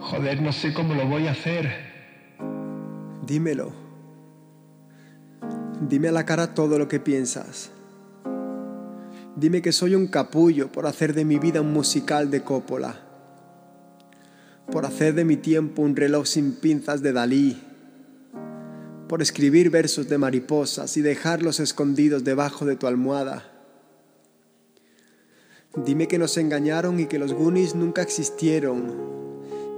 Joder, no sé cómo lo voy a hacer. Dímelo. Dime a la cara todo lo que piensas. Dime que soy un capullo por hacer de mi vida un musical de Coppola. Por hacer de mi tiempo un reloj sin pinzas de Dalí. Por escribir versos de mariposas y dejarlos escondidos debajo de tu almohada. Dime que nos engañaron y que los Goonies nunca existieron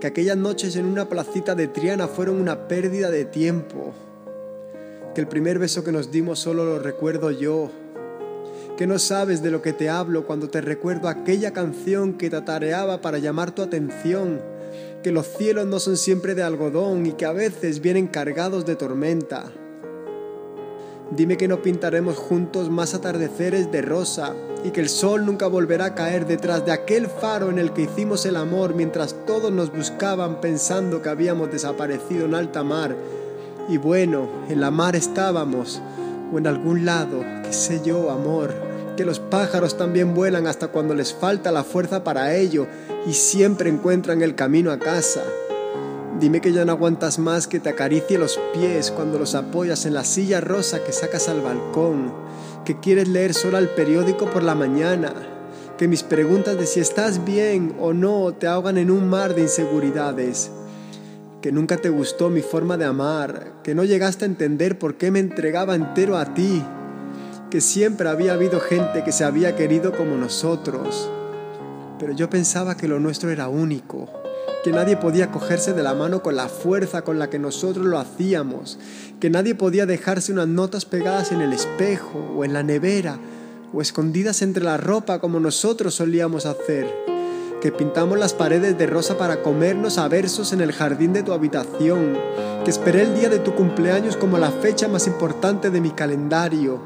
que aquellas noches en una placita de Triana fueron una pérdida de tiempo, que el primer beso que nos dimos solo lo recuerdo yo, que no sabes de lo que te hablo cuando te recuerdo aquella canción que tatareaba para llamar tu atención, que los cielos no son siempre de algodón y que a veces vienen cargados de tormenta. Dime que no pintaremos juntos más atardeceres de rosa y que el sol nunca volverá a caer detrás de aquel faro en el que hicimos el amor mientras todos nos buscaban pensando que habíamos desaparecido en alta mar. Y bueno, en la mar estábamos, o en algún lado, qué sé yo, amor, que los pájaros también vuelan hasta cuando les falta la fuerza para ello y siempre encuentran el camino a casa. Dime que ya no aguantas más que te acaricie los pies cuando los apoyas en la silla rosa que sacas al balcón, que quieres leer solo el periódico por la mañana, que mis preguntas de si estás bien o no te ahogan en un mar de inseguridades, que nunca te gustó mi forma de amar, que no llegaste a entender por qué me entregaba entero a ti, que siempre había habido gente que se había querido como nosotros, pero yo pensaba que lo nuestro era único que nadie podía cogerse de la mano con la fuerza con la que nosotros lo hacíamos, que nadie podía dejarse unas notas pegadas en el espejo o en la nevera o escondidas entre la ropa como nosotros solíamos hacer, que pintamos las paredes de rosa para comernos a versos en el jardín de tu habitación, que esperé el día de tu cumpleaños como la fecha más importante de mi calendario,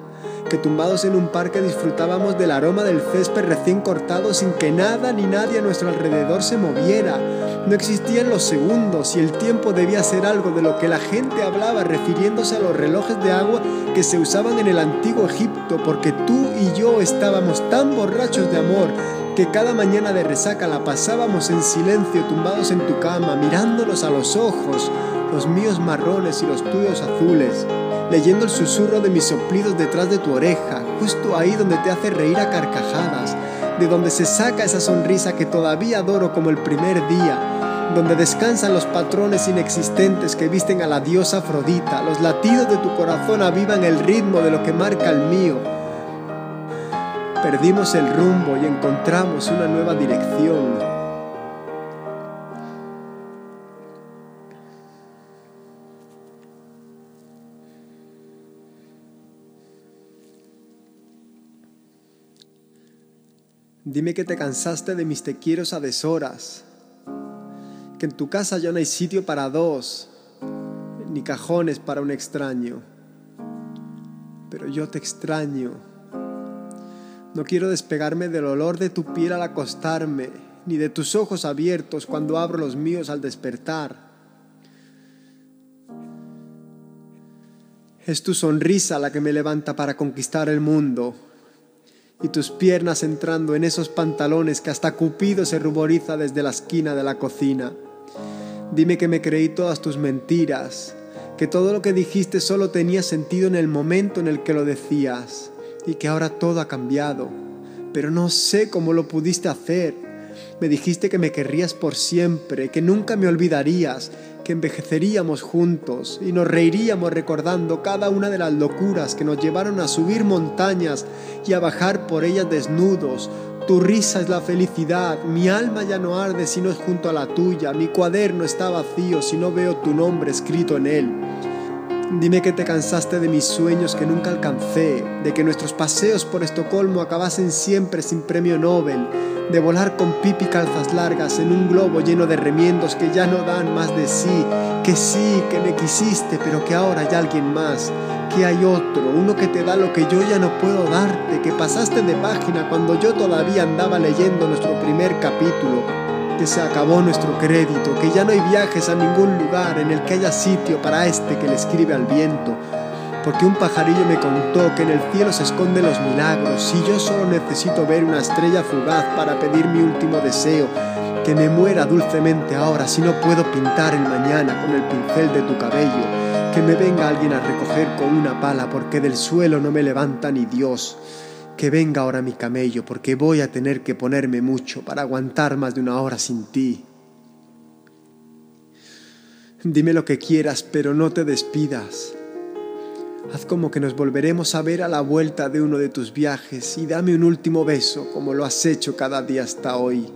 que tumbados en un parque disfrutábamos del aroma del césped recién cortado sin que nada ni nadie a nuestro alrededor se moviera. No existían los segundos y el tiempo debía ser algo de lo que la gente hablaba refiriéndose a los relojes de agua que se usaban en el antiguo Egipto, porque tú y yo estábamos tan borrachos de amor que cada mañana de resaca la pasábamos en silencio tumbados en tu cama, mirándonos a los ojos, los míos marrones y los tuyos azules leyendo el susurro de mis soplidos detrás de tu oreja, justo ahí donde te hace reír a carcajadas, de donde se saca esa sonrisa que todavía adoro como el primer día, donde descansan los patrones inexistentes que visten a la diosa Afrodita, los latidos de tu corazón avivan el ritmo de lo que marca el mío. Perdimos el rumbo y encontramos una nueva dirección. Dime que te cansaste de mis te quiero a deshoras, que en tu casa ya no hay sitio para dos, ni cajones para un extraño. Pero yo te extraño. No quiero despegarme del olor de tu piel al acostarme, ni de tus ojos abiertos cuando abro los míos al despertar. Es tu sonrisa la que me levanta para conquistar el mundo y tus piernas entrando en esos pantalones que hasta Cupido se ruboriza desde la esquina de la cocina. Dime que me creí todas tus mentiras, que todo lo que dijiste solo tenía sentido en el momento en el que lo decías y que ahora todo ha cambiado. Pero no sé cómo lo pudiste hacer. Me dijiste que me querrías por siempre, que nunca me olvidarías, que envejeceríamos juntos y nos reiríamos recordando cada una de las locuras que nos llevaron a subir montañas y a bajar por ellas desnudos. Tu risa es la felicidad, mi alma ya no arde si no es junto a la tuya, mi cuaderno está vacío si no veo tu nombre escrito en él. Dime que te cansaste de mis sueños que nunca alcancé, de que nuestros paseos por Estocolmo acabasen siempre sin premio Nobel, de volar con pipi calzas largas en un globo lleno de remiendos que ya no dan más de sí, que sí, que me quisiste, pero que ahora hay alguien más, que hay otro, uno que te da lo que yo ya no puedo darte, que pasaste de página cuando yo todavía andaba leyendo nuestro primer capítulo, que se acabó nuestro crédito, que ya no hay viajes a ningún lugar en el que haya sitio para este que le escribe al viento, porque un pajarillo me contó que en el cielo se esconden los milagros y yo solo necesito ver una estrella fugaz para pedir mi último deseo, Que me muera dulcemente ahora si no puedo pintar el mañana con el pincel de tu cabello. Que me venga alguien a recoger con una pala porque del suelo no me levanta ni Dios. Que venga ahora mi camello porque voy a tener que ponerme mucho para aguantar más de una hora sin ti. Dime lo que quieras, pero no te despidas. Haz como que nos volveremos a ver a la vuelta de uno de tus viajes y dame un último beso como lo has hecho cada día hasta hoy.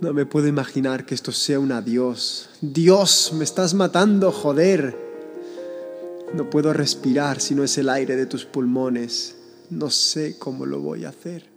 No me puedo imaginar que esto sea un adiós. Dios, me estás matando, joder. No puedo respirar si no es el aire de tus pulmones. No sé cómo lo voy a hacer.